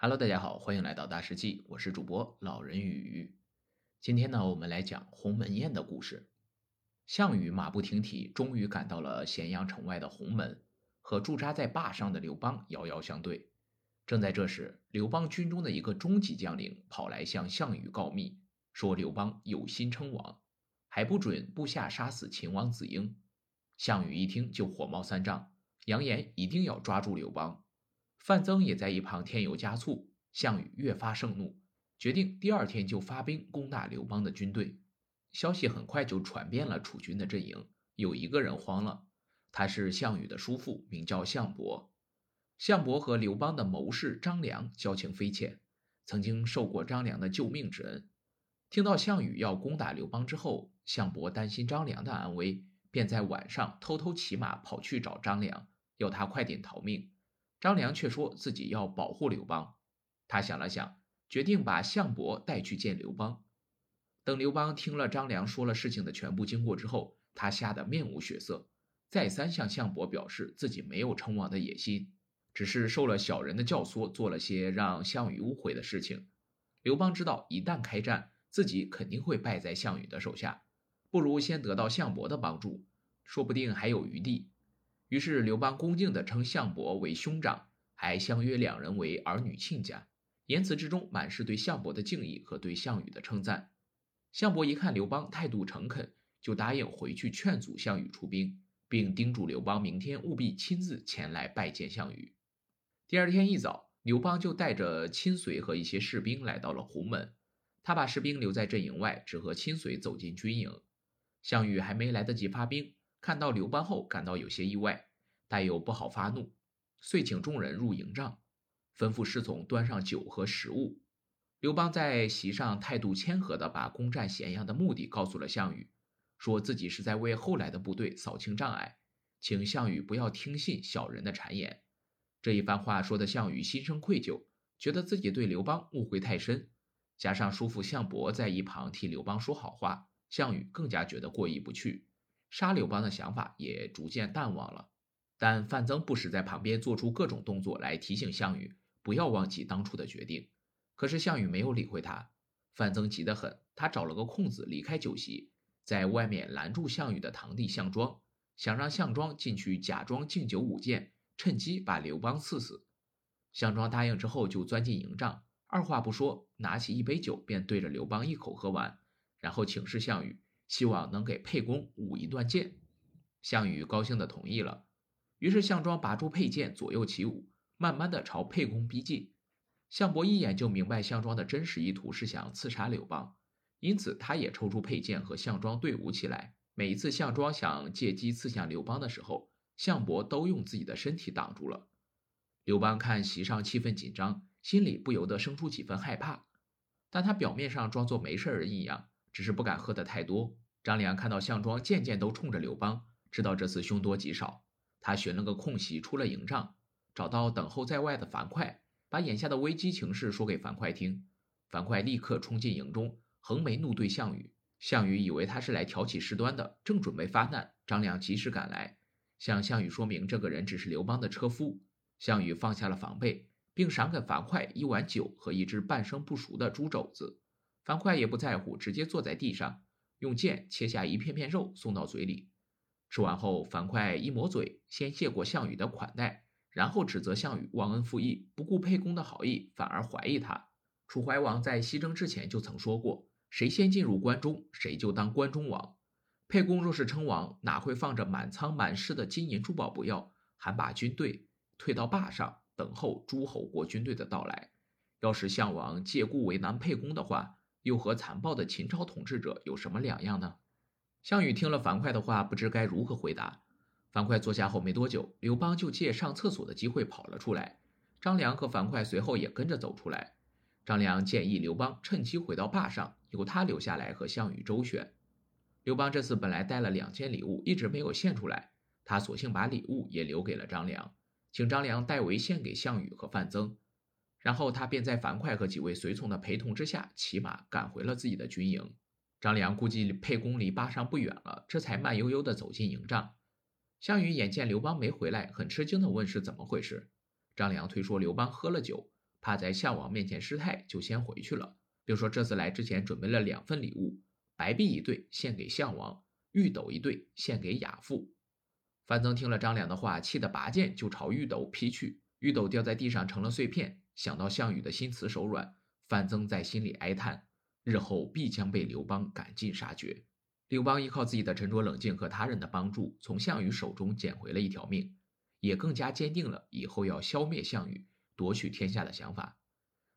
Hello，大家好，欢迎来到大世纪，我是主播老人与。今天呢，我们来讲鸿门宴的故事。项羽马不停蹄，终于赶到了咸阳城外的鸿门，和驻扎在坝上的刘邦遥遥相对。正在这时，刘邦军中的一个中级将领跑来向项羽告密，说刘邦有心称王，还不准部下杀死秦王子婴。项羽一听就火冒三丈，扬言一定要抓住刘邦。范增也在一旁添油加醋，项羽越发盛怒，决定第二天就发兵攻打刘邦的军队。消息很快就传遍了楚军的阵营，有一个人慌了，他是项羽的叔父，名叫项伯。项伯和刘邦的谋士张良交情匪浅，曾经受过张良的救命之恩。听到项羽要攻打刘邦之后，项伯担心张良的安危，便在晚上偷偷骑马跑去找张良，要他快点逃命。张良却说自己要保护刘邦，他想了想，决定把项伯带去见刘邦。等刘邦听了张良说了事情的全部经过之后，他吓得面无血色，再三向项伯表示自己没有称王的野心，只是受了小人的教唆，做了些让项羽误会的事情。刘邦知道一旦开战，自己肯定会败在项羽的手下，不如先得到项伯的帮助，说不定还有余地。于是刘邦恭敬地称项伯为兄长，还相约两人为儿女亲家，言辞之中满是对项伯的敬意和对项羽的称赞。项伯一看刘邦态度诚恳，就答应回去劝阻项羽出兵，并叮嘱刘邦明天务必亲自前来拜见项羽。第二天一早，刘邦就带着亲随和一些士兵来到了鸿门，他把士兵留在阵营外，只和亲随走进军营。项羽还没来得及发兵。看到刘邦后，感到有些意外，但又不好发怒，遂请众人入营帐，吩咐侍从端上酒和食物。刘邦在席上态度谦和地把攻占咸阳的目的告诉了项羽，说自己是在为后来的部队扫清障碍，请项羽不要听信小人的谗言。这一番话说的项羽心生愧疚，觉得自己对刘邦误会太深，加上叔父项伯在一旁替刘邦说好话，项羽更加觉得过意不去。杀刘邦的想法也逐渐淡忘了，但范增不时在旁边做出各种动作来提醒项羽不要忘记当初的决定。可是项羽没有理会他，范增急得很，他找了个空子离开酒席，在外面拦住项羽的堂弟项庄，想让项庄进去假装敬酒舞剑，趁机把刘邦刺死。项庄答应之后，就钻进营帐，二话不说，拿起一杯酒便对着刘邦一口喝完，然后请示项羽。希望能给沛公舞一段剑，项羽高兴地同意了。于是项庄拔出佩剑，左右起舞，慢慢地朝沛公逼近。项伯一眼就明白项庄的真实意图是想刺杀刘邦，因此他也抽出佩剑和项庄对舞起来。每一次项庄想借机刺向刘邦的时候，项伯都用自己的身体挡住了。刘邦看席上气氛紧张，心里不由得生出几分害怕，但他表面上装作没事人一样。只是不敢喝得太多。张良看到项庄渐渐都冲着刘邦，知道这次凶多吉少。他寻了个空隙出了营帐，找到等候在外的樊哙，把眼下的危机情势说给樊哙听。樊哙立刻冲进营中，横眉怒对项羽。项羽以为他是来挑起事端的，正准备发难，张良及时赶来，向项羽说明这个人只是刘邦的车夫。项羽放下了防备，并赏给樊哙一碗酒和一只半生不熟的猪肘子。樊哙也不在乎，直接坐在地上，用剑切下一片片肉送到嘴里。吃完后，樊哙一抹嘴，先谢过项羽的款待，然后指责项羽忘恩负义，不顾沛公的好意，反而怀疑他。楚怀王在西征之前就曾说过：“谁先进入关中，谁就当关中王。”沛公若是称王，哪会放着满仓满室的金银珠宝不要，还把军队退到坝上，等候诸侯国军队的到来？要是项王借故为难沛公的话，又和残暴的秦朝统治者有什么两样呢？项羽听了樊哙的话，不知该如何回答。樊哙坐下后没多久，刘邦就借上厕所的机会跑了出来。张良和樊哙随后也跟着走出来。张良建议刘邦趁机回到坝上，由他留下来和项羽周旋。刘邦这次本来带了两件礼物，一直没有献出来，他索性把礼物也留给了张良，请张良代为献给项羽和范增。然后他便在樊哙和几位随从的陪同之下，骑马赶回了自己的军营。张良估计沛公离巴上不远了，这才慢悠悠地走进营帐。项羽眼见刘邦没回来，很吃惊地问是怎么回事。张良推说刘邦喝了酒，怕在项王面前失态，就先回去了，并说这次来之前准备了两份礼物：白璧一对献给项王，玉斗一对献给亚父。范增听了张良的话，气得拔剑就朝玉斗劈去，玉斗掉在地上成了碎片。想到项羽的心慈手软，范增在心里哀叹，日后必将被刘邦赶尽杀绝。刘邦依靠自己的沉着冷静和他人的帮助，从项羽手中捡回了一条命，也更加坚定了以后要消灭项羽、夺取天下的想法。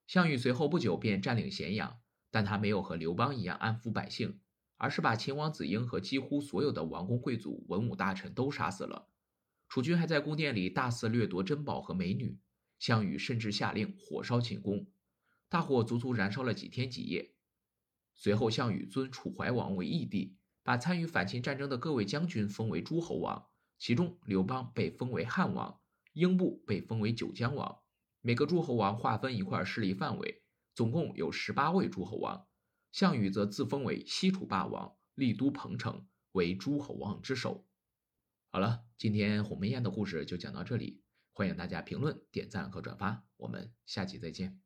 项羽随后不久便占领咸阳，但他没有和刘邦一样安抚百姓，而是把秦王子婴和几乎所有的王公贵族、文武大臣都杀死了。楚军还在宫殿里大肆掠夺珍宝和美女，项羽甚至下令火烧寝宫，大火足足燃烧了几天几夜。随后，项羽尊楚怀王为义帝。把参与反秦战争的各位将军封为诸侯王，其中刘邦被封为汉王，英布被封为九江王。每个诸侯王划分一块势力范围，总共有十八位诸侯王。项羽则自封为西楚霸王，立都彭城，为诸侯王之首。好了，今天鸿门宴的故事就讲到这里，欢迎大家评论、点赞和转发，我们下期再见。